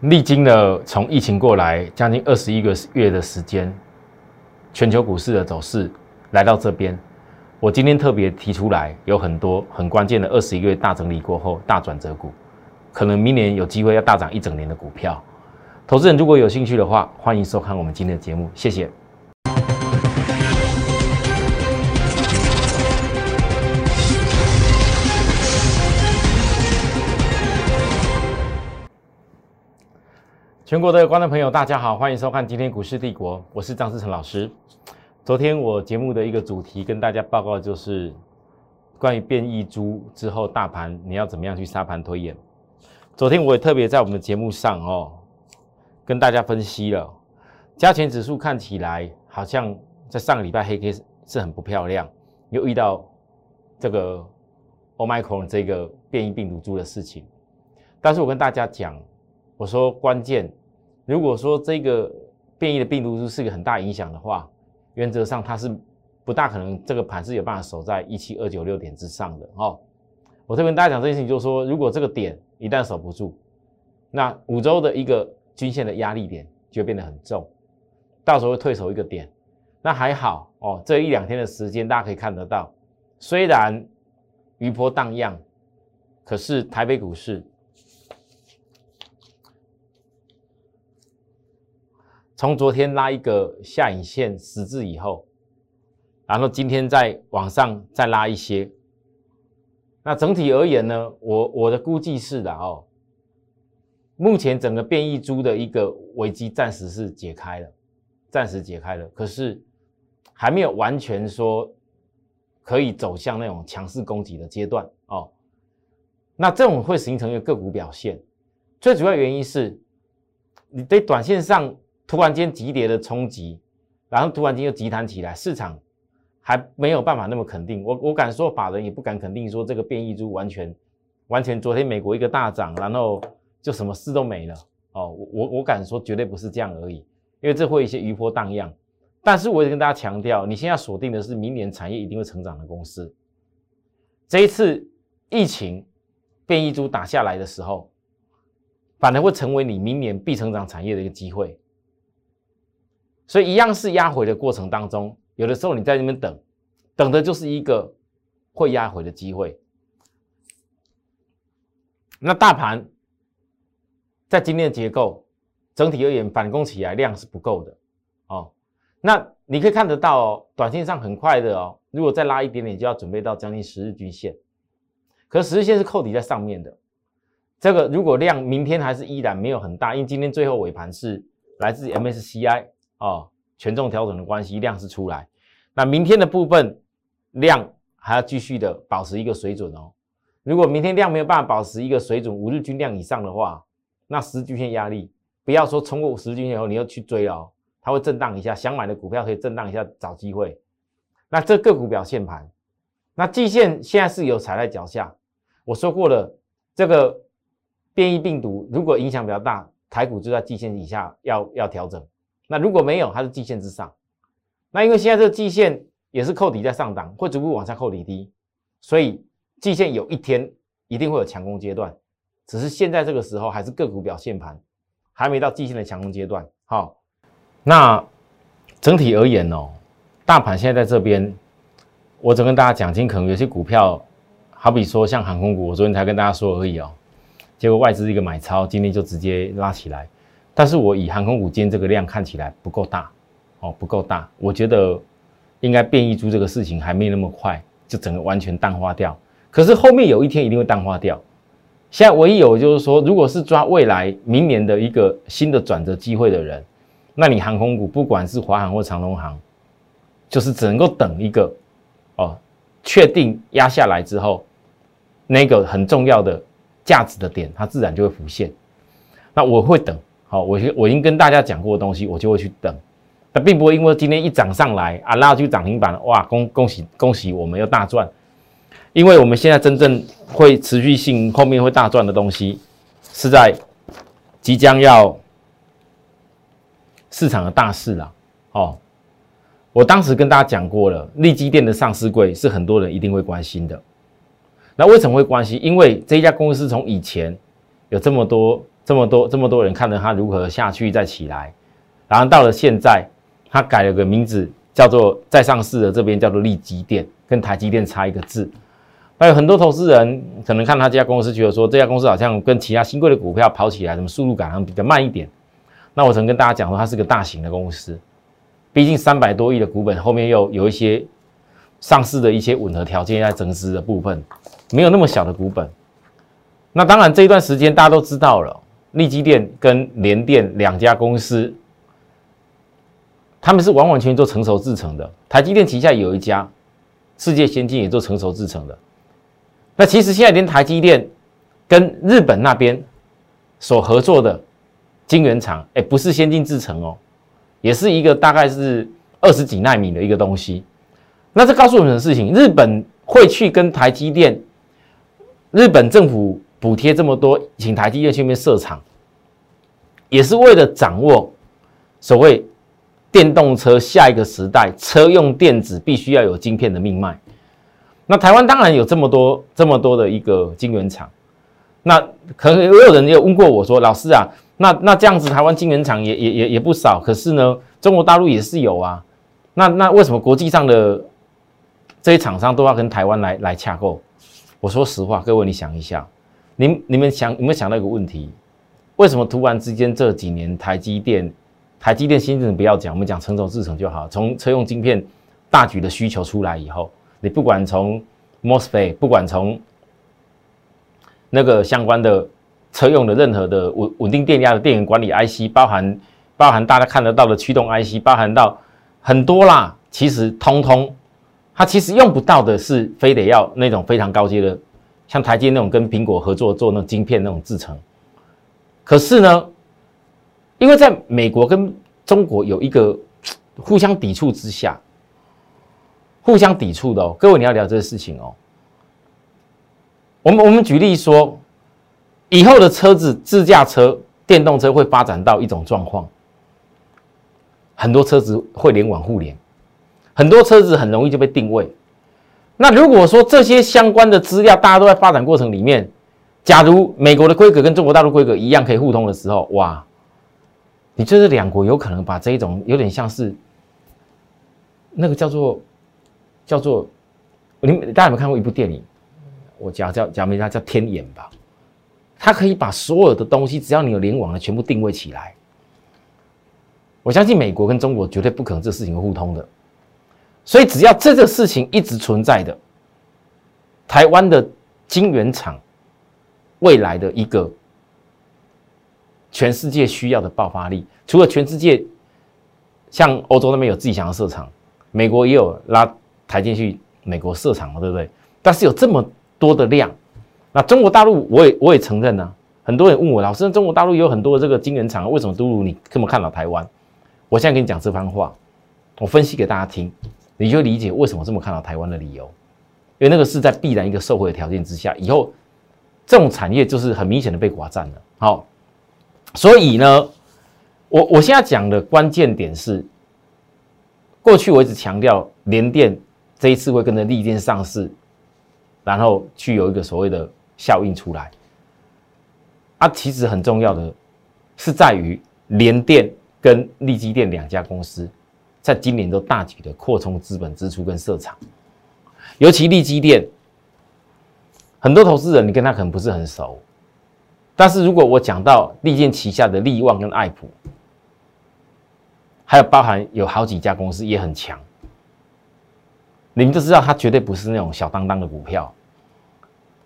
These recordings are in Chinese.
历经了从疫情过来将近二十一个月的时间，全球股市的走势来到这边，我今天特别提出来，有很多很关键的二十一个月大整理过后大转折股，可能明年有机会要大涨一整年的股票。投资人如果有兴趣的话，欢迎收看我们今天的节目，谢谢。全国的观众朋友，大家好，欢迎收看今天股市帝国，我是张思成老师。昨天我节目的一个主题跟大家报告就是关于变异株之后大盘你要怎么样去沙盘推演。昨天我也特别在我们的节目上哦，跟大家分析了加权指数看起来好像在上个礼拜黑 K 是很不漂亮，又遇到这个 Omicron 这个变异病毒株的事情，但是我跟大家讲。我说关键，如果说这个变异的病毒株是个很大影响的话，原则上它是不大可能这个盘是有办法守在一七二九六点之上的哦。我特别跟大家讲这件事情，就是说如果这个点一旦守不住，那五周的一个均线的压力点就变得很重，到时候会退守一个点。那还好哦，这一两天的时间大家可以看得到，虽然余波荡漾，可是台北股市。从昨天拉一个下影线十字以后，然后今天再往上再拉一些。那整体而言呢，我我的估计是的哦，目前整个变异株的一个危机暂时是解开了，暂时解开了，可是还没有完全说可以走向那种强势攻击的阶段哦。那这种会形成一个个股表现，最主要原因是你对短线上。突然间急跌的冲击，然后突然间又急弹起来，市场还没有办法那么肯定。我我敢说，法人也不敢肯定说这个变异株完全完全。昨天美国一个大涨，然后就什么事都没了哦。我我我敢说，绝对不是这样而已，因为这会一些余波荡漾。但是我也跟大家强调，你现在锁定的是明年产业一定会成长的公司。这一次疫情变异株打下来的时候，反而会成为你明年必成长产业的一个机会。所以一样是压回的过程当中，有的时候你在那边等，等的就是一个会压回的机会。那大盘在今天的结构整体而言反攻起来量是不够的哦。那你可以看得到哦，短线上很快的哦，如果再拉一点点，就要准备到将近十日均线。可十日线是扣底在上面的，这个如果量明天还是依然没有很大，因为今天最后尾盘是来自 MSCI。哦，权重调整的关系，量是出来。那明天的部分量还要继续的保持一个水准哦。如果明天量没有办法保持一个水准，五日均量以上的话，那十均线压力，不要说冲过十均线以后你又去追哦，它会震荡一下。想买的股票可以震荡一下找机会。那这个股表现盘，那季线现在是有踩在脚下。我说过了，这个变异病毒如果影响比较大，台股就在季线以下要要调整。那如果没有，它是季线之上。那因为现在这个季线也是扣底在上档，会逐步往下扣底低，所以季线有一天一定会有强攻阶段。只是现在这个时候还是个股表现盘，还没到季线的强攻阶段。好，那整体而言哦，大盘现在在这边，我只跟大家讲，今天可能有些股票，好比说像航空股，我昨天才跟大家说而已哦，结果外资一个买超，今天就直接拉起来。但是我以航空股今天这个量看起来不够大，哦，不够大，我觉得应该变异株这个事情还没那么快就整个完全淡化掉。可是后面有一天一定会淡化掉。现在唯一有就是说，如果是抓未来明年的一个新的转折机会的人，那你航空股不管是华航或长龙航，就是只能够等一个哦，确定压下来之后，那个很重要的价值的点，它自然就会浮现。那我会等。好，我我已经跟大家讲过的东西，我就会去等，但并不会因为今天一涨上来啊，拉去涨停板，哇，恭恭喜恭喜，我们又大赚，因为我们现在真正会持续性后面会大赚的东西，是在即将要市场的大势了。哦，我当时跟大家讲过了，利基店的上市柜是很多人一定会关心的。那为什么会关心？因为这一家公司从以前有这么多。这么多这么多人看着它如何下去再起来，然后到了现在，它改了个名字，叫做在上市的这边叫做利基电，跟台积电差一个字。还有很多投资人可能看他这家公司，觉得说这家公司好像跟其他新贵的股票跑起来，什么速度感好像比较慢一点。那我曾跟大家讲说，它是个大型的公司，毕竟三百多亿的股本，后面又有一些上市的一些吻合条件在增资的部分，没有那么小的股本。那当然这一段时间大家都知道了，利基电跟联电两家公司，他们是完完全全做成熟制成的。台积电旗下有一家世界先进也做成熟制成的。那其实现在连台积电跟日本那边所合作的晶圆厂，哎，不是先进制程哦，也是一个大概是二十几纳米的一个东西。那这告诉我们的事情，日本会去跟台积电，日本政府补贴这么多，请台积电去那边设厂，也是为了掌握所谓电动车下一个时代车用电子必须要有晶片的命脉。那台湾当然有这么多这么多的一个晶圆厂，那可能也有人也问过我说，老师啊，那那这样子台湾晶圆厂也也也也不少，可是呢，中国大陆也是有啊，那那为什么国际上的这些厂商都要跟台湾来来洽购？我说实话，各位你想一下，你你们想有没有想到一个问题？为什么突然之间这几年台积电台积电新政不要讲，我们讲成熟制程就好，从车用晶片大举的需求出来以后。你不管从 MOSFET，不管从那个相关的车用的任何的稳稳定电压的电源管理 IC，包含包含大家看得到的驱动 IC，包含到很多啦，其实通通它其实用不到的是非得要那种非常高阶的，像台积那种跟苹果合作做那种晶片那种制程。可是呢，因为在美国跟中国有一个互相抵触之下。互相抵触的哦，各位你要聊这个事情哦。我们我们举例说，以后的车子自驾车、电动车会发展到一种状况，很多车子会联网互联，很多车子很容易就被定位。那如果说这些相关的资料大家都在发展过程里面，假如美国的规格跟中国大陆规格一样可以互通的时候，哇，你这是两国有可能把这一种有点像是那个叫做。叫做你大家有没有看过一部电影？我讲叫讲名它叫《天眼》吧。它可以把所有的东西，只要你有联网的，全部定位起来。我相信美国跟中国绝对不可能这事情互通的。所以只要这个事情一直存在的，台湾的晶圆厂未来的一个全世界需要的爆发力，除了全世界像欧洲那边有自己想要设厂，美国也有拉。台进去美国设厂了，对不对？但是有这么多的量，那中国大陆我也我也承认呢。很多人问我，老师，中国大陆有很多的这个晶圆厂，为什么都如你这么看到台湾？我现在跟你讲这番话，我分析给大家听，你就理解为什么这么看到台湾的理由。因为那个是在必然一个社会的条件之下，以后这种产业就是很明显的被寡占了。好，所以呢，我我现在讲的关键点是，过去我一直强调联电。这一次会跟着利电上市，然后去有一个所谓的效应出来。啊，其实很重要的是在于联电跟利基电两家公司，在今年都大举的扩充资本支出跟设厂。尤其利基电，很多投资人你跟他可能不是很熟，但是如果我讲到利电旗下的利旺跟爱普，还有包含有好几家公司也很强。你们都知道，它绝对不是那种小当当的股票。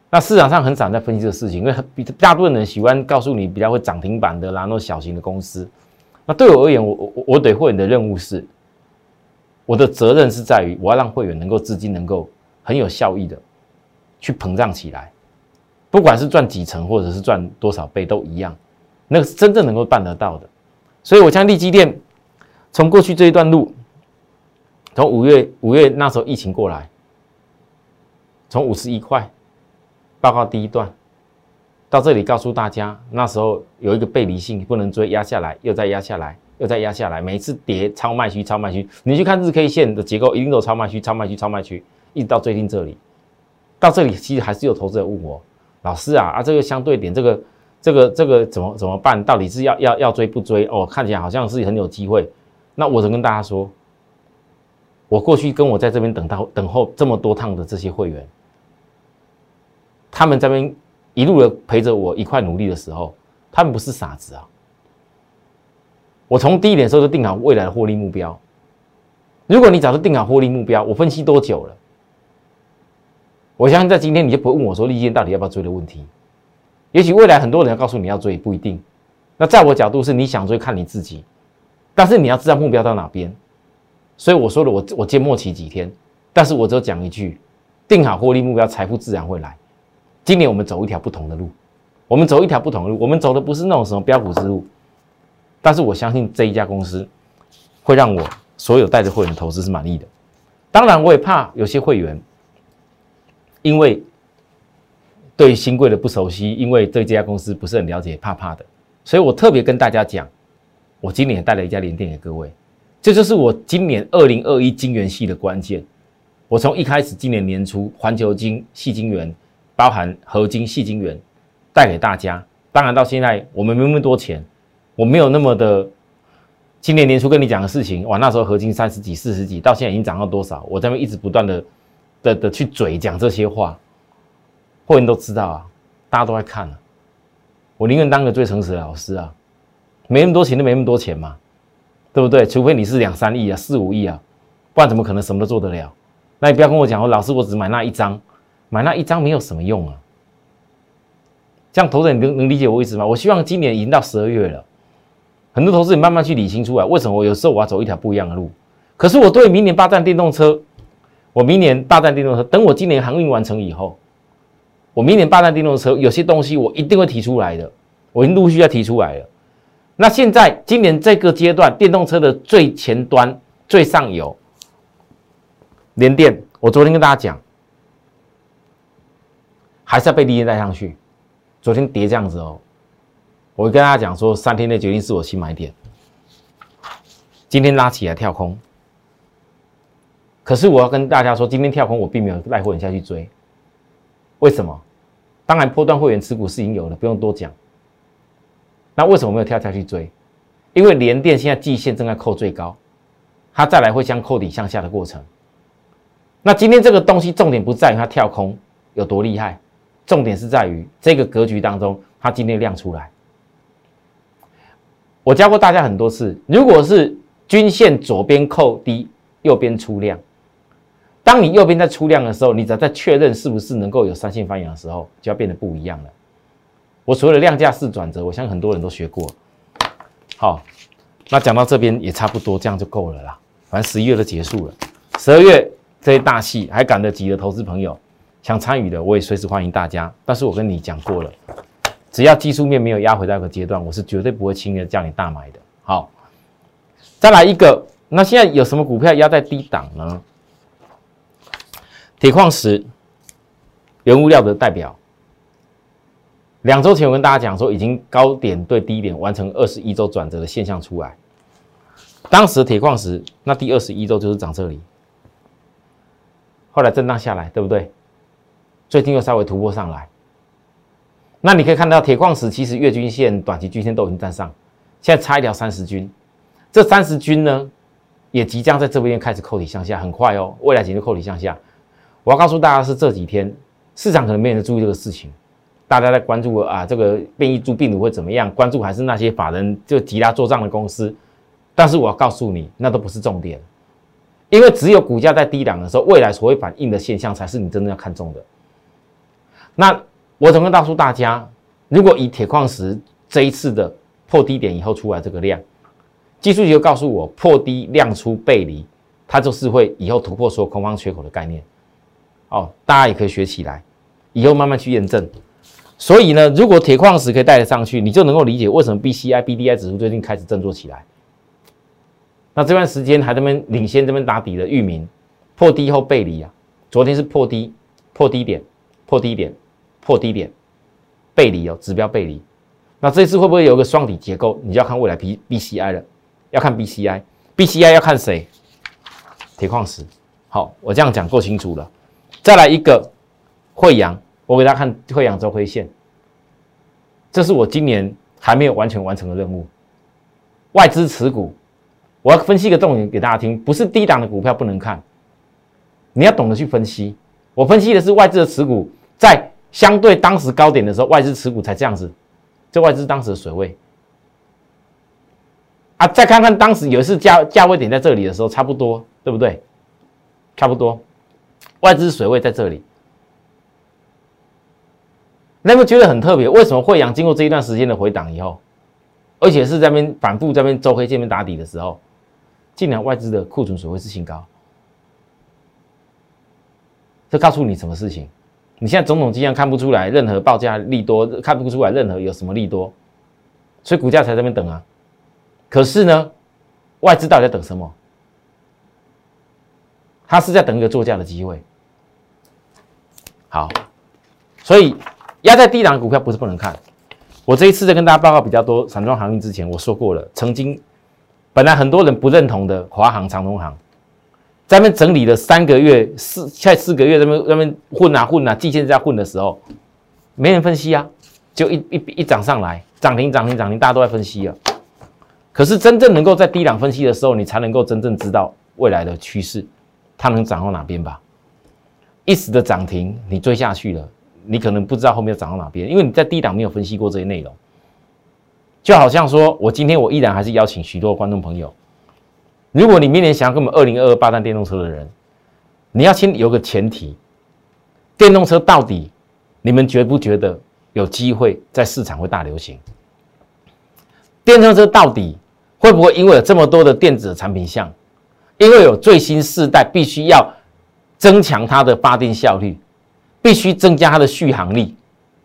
那市场上很少在分析这个事情，因为比大部分人喜欢告诉你比较会涨停板的啦，那小型的公司。那对我而言，我我我对会员的任务是，我的责任是在于，我要让会员能够资金能够很有效益的去膨胀起来，不管是赚几成或者是赚多少倍都一样，那个是真正能够办得到的。所以，我将利基店从过去这一段路。从五月五月那时候疫情过来，从五十一块报告第一段到这里告诉大家，那时候有一个背离性不能追，压下来又再压下来，又再压下来，每次跌超卖区超卖区，你去看日 K 线的结构，一定都超卖区超卖区超卖区，一直到最近这里，到这里其实还是有投资者问我，老师啊啊这个相对点这个这个这个怎么怎么办？到底是要要要追不追？哦，看起来好像是很有机会。那我只跟大家说，我过去跟我在这边等到等候这么多趟的这些会员，他们这边一路的陪着我一块努力的时候，他们不是傻子啊。我从第一点时候就定好未来的获利目标。如果你早就定好获利目标，我分析多久了？我相信在今天你就不会问我说利剑到底要不要追的问题。也许未来很多人要告诉你要追，不一定。那在我角度是你想追看你自己，但是你要知道目标到哪边。所以我说了，我我接末期几天，但是我只有讲一句：定好获利目标，财富自然会来。今年我们走一条不同的路，我们走一条不同的路，我们走的不是那种什么标股之路。但是我相信这一家公司会让我所有带着会员投资是满意的。当然，我也怕有些会员因为对新贵的不熟悉，因为对这家公司不是很了解，怕怕的。所以我特别跟大家讲，我今年带了一家联电给各位，这就是我今年二零二一金元系的关键。我从一开始今年年初环球金、细金元，包含合金、细金元带给大家，当然到现在我们没那么多钱。我没有那么的，今年年初跟你讲的事情，哇，那时候合金三十几、四十几，到现在已经涨到多少？我这边一直不断的的的去嘴讲这些话，会员都知道啊，大家都在看啊。我宁愿当个最诚实的老师啊，没那么多钱就没那么多钱嘛，对不对？除非你是两三亿啊、四五亿啊，不然怎么可能什么都做得了？那你不要跟我讲说，老师我只买那一张，买那一张没有什么用啊。这样投资你能能理解我意思吗？我希望今年已经到十二月了。很多投资你慢慢去理清出来，为什么我有时候我要走一条不一样的路？可是我对明年霸占电动车，我明年霸占电动车，等我今年航运完成以后，我明年霸占电动车，有些东西我一定会提出来的，我已经陆续要提出来了。那现在今年这个阶段，电动车的最前端、最上游，联电，我昨天跟大家讲，还是要被利益带上去，昨天跌这样子哦。我跟大家讲说，三天内决定是我新买点。今天拉起来跳空，可是我要跟大家说，今天跳空我并没有带会员下去追。为什么？当然，波段会员持股是已经有了，不用多讲。那为什么没有跳下去追？因为联电现在季线正在扣最高，它再来会将扣底向下的过程。那今天这个东西重点不在于它跳空有多厉害，重点是在于这个格局当中，它今天亮出来。我教过大家很多次，如果是均线左边扣低，右边出量，当你右边在出量的时候，你只要在确认是不是能够有三线翻阳的时候，就要变得不一样了。我所谓的量价式转折，我相信很多人都学过。好，那讲到这边也差不多，这样就够了啦。反正十一月都结束了，十二月这些大戏还赶得及的投资朋友想参与的，我也随时欢迎大家。但是我跟你讲过了。只要技术面没有压回那个阶段，我是绝对不会轻易的叫你大买的。好，再来一个，那现在有什么股票压在低档呢？铁矿石、原物料的代表。两周前我跟大家讲说，已经高点对低点完成二十一周转折的现象出来。当时铁矿石那第二十一周就是涨这里，后来震荡下来，对不对？最近又稍微突破上来。那你可以看到，铁矿石其实月均线、短期均线都已经站上，现在差一条三十均，这三十均呢，也即将在这边开始扣底向下，很快哦，未来几天扣底向下。我要告诉大家是这几天市场可能没人注意这个事情，大家在关注啊，这个变异株病毒会怎么样？关注还是那些法人就急拉做账的公司，但是我要告诉你，那都不是重点，因为只有股价在低档的时候，未来所会反映的现象才是你真正要看中的。那。我怎么告诉大家，如果以铁矿石这一次的破低点以后出来这个量，技术就告诉我破低量出背离，它就是会以后突破所有空方缺口的概念。哦，大家也可以学起来，以后慢慢去验证。所以呢，如果铁矿石可以带得上去，你就能够理解为什么 B C I B D I 指数最近开始振作起来。那这段时间还这边领先这边打底的域名破低后背离啊，昨天是破低破低点破低点。破低点，背离哦，指标背离。那这次会不会有个双底结构？你就要看未来 B B C I 了，要看 B C I，B C I 要看谁？铁矿石。好，我这样讲够清楚了。再来一个惠阳，我给大家看惠阳周黑线。这是我今年还没有完全完成的任务。外资持股，我要分析一个重点给大家听，不是低档的股票不能看，你要懂得去分析。我分析的是外资的持股，在相对当时高点的时候，外资持股才这样子，这外资当时的水位。啊，再看看当时有一次价价位点在这里的时候，差不多，对不对？差不多，外资水位在这里。那么觉得很特别，为什么惠阳经过这一段时间的回档以后，而且是在边反复在边周黑见面打底的时候，竟然外资的库存水位是新高？这告诉你什么事情？你现在种种迹象看不出来任何报价利多，看不出来任何有什么利多，所以股价才在那边等啊。可是呢，外资到底在等什么？他是在等一个作价的机会。好，所以压在低档的股票不是不能看。我这一次在跟大家报告比较多散装航运之前，我说过了，曾经本来很多人不认同的华航、长通航，在那边整理了三个月、四在四个月，在那边那边混啊混啊，季线在混的时候，没人分析啊，就一一一涨上来，涨停涨停涨停，大家都在分析啊。可是真正能够在低档分析的时候，你才能够真正知道未来的趋势，它能涨到哪边吧？一时的涨停你追下去了，你可能不知道后面涨到哪边，因为你在低档没有分析过这些内容。就好像说，我今天我依然还是邀请许多观众朋友，如果你明年想要跟我们二零二二八单电动车的人，你要先有个前提，电动车到底你们觉不觉得有机会在市场会大流行？电动车到底会不会因为有这么多的电子产品项，因为有最新世代，必须要增强它的发电效率，必须增加它的续航力，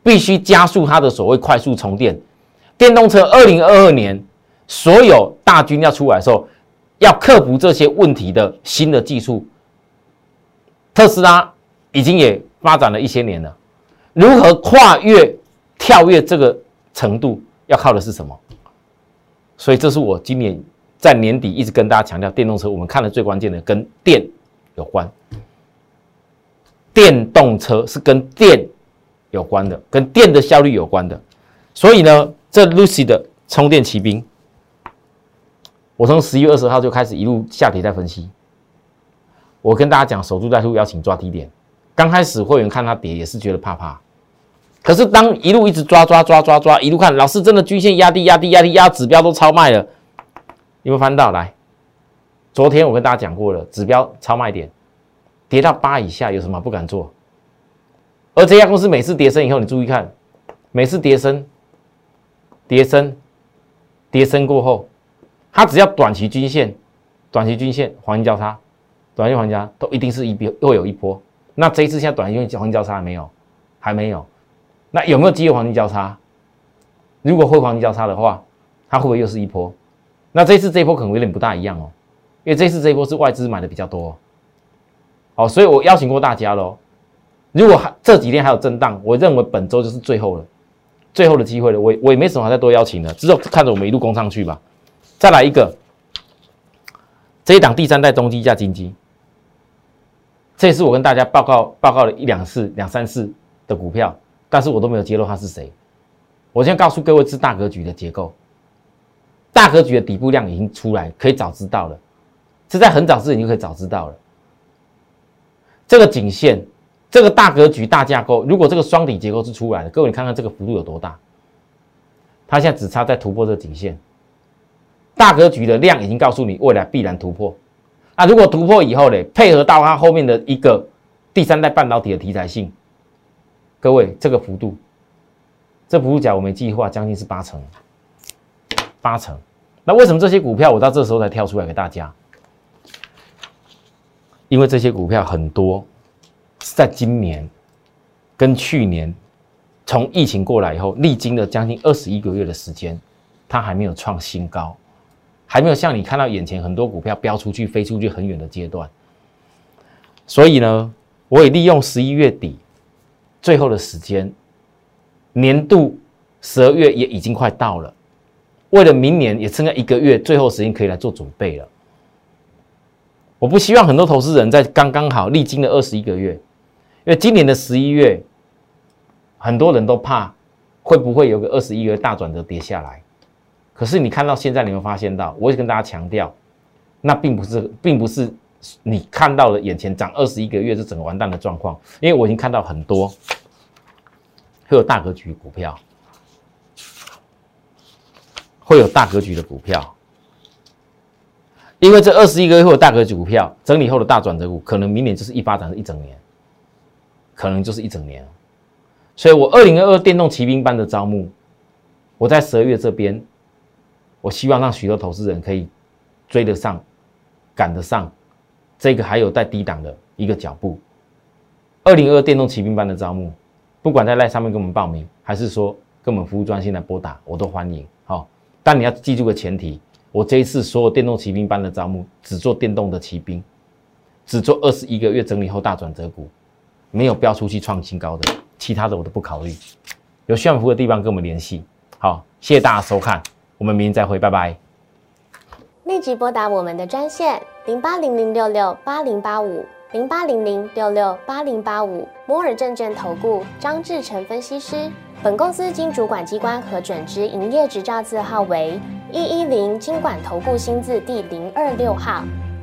必须加速它的所谓快速充电？电动车二零二二年所有大军要出来的时候，要克服这些问题的新的技术，特斯拉已经也发展了一些年了，如何跨越跳跃这个程度，要靠的是什么？所以这是我今年在年底一直跟大家强调，电动车我们看的最关键的跟电有关，电动车是跟电有关的，跟电的效率有关的。所以呢，这 Lucy 的充电骑兵，我从十一月二十号就开始一路下跌在分析。我跟大家讲，守株待兔，邀请抓低点。刚开始会员看它跌也是觉得怕怕。可是当一路一直抓抓抓抓抓，一路看，老师真的均线压低压低压低压指标都超卖了，有没有翻到来？昨天我跟大家讲过了，指标超卖点，跌到八以下有什么不敢做？而这家公司每次跌升以后，你注意看，每次跌升，跌升，跌升过后，它只要短期均线、短期均线黄金交叉、短期黄金交叉都一定是一波又有一波。那这一次现在短期黄金交叉还没有，还没有。那有没有机会黄金交叉？如果会黄金交叉的话，它会不会又是一波？那这次这一波可能有点不大一样哦，因为这次这一波是外资买的比较多。好，所以我邀请过大家喽。如果还这几天还有震荡，我认为本周就是最后了，最后的机会了。我我也没什么再多邀请的，只有看着我们一路攻上去吧。再来一个，这一档第三代中低价金基，这也是我跟大家报告报告了一两次、两三次的股票。但是我都没有揭露它是谁。我先告诉各位，是大格局的结构，大格局的底部量已经出来，可以早知道了。是在很早之前就可以早知道了。这个颈线，这个大格局大架构，如果这个双底结构是出来的，各位你看看这个幅度有多大？它现在只差在突破这个颈线，大格局的量已经告诉你未来必然突破。啊，如果突破以后呢，配合到它后面的一个第三代半导体的题材性。各位，这个幅度，这幅度假我没计划，将近是八成，八成。那为什么这些股票我到这时候才跳出来给大家？因为这些股票很多是在今年跟去年从疫情过来以后，历经了将近二十一个月的时间，它还没有创新高，还没有像你看到眼前很多股票飙出去、飞出去很远的阶段。所以呢，我也利用十一月底。最后的时间，年度十二月也已经快到了，为了明年也剩下一个月，最后时间可以来做准备了。我不希望很多投资人在刚刚好历经了二十一个月，因为今年的十一月，很多人都怕会不会有个二十一个大转折跌下来？可是你看到现在，你会发现到，我也跟大家强调，那并不是，并不是你看到了眼前涨二十一个月是整个完蛋的状况，因为我已经看到很多会有大格局股票，会有大格局的股票。因为这二十一个月会有大格局股票整理后的大转折股，可能明年就是一发展一整年，可能就是一整年。所以我二零二二电动骑兵班的招募，我在十二月这边，我希望让许多投资人可以追得上、赶得上这个还有在低档的一个脚步。二零二二电动骑兵班的招募，不管在赖上面跟我们报名，还是说跟我们服务专线来拨打，我都欢迎。好，但你要记住个前提。我这一次所有电动骑兵班的招募，只做电动的骑兵，只做二十一个月整理后大转折股，没有标出去创新高的，其他的我都不考虑。有需要服务的地方跟我们联系。好，谢谢大家收看，我们明天再会，拜拜。立即拨打我们的专线零八零零六六八零八五零八零零六六八零八五摩尔证券投顾张志成分析师。本公司经主管机关核准之营业执照字号为。一一零金管投顾新字第零二六号，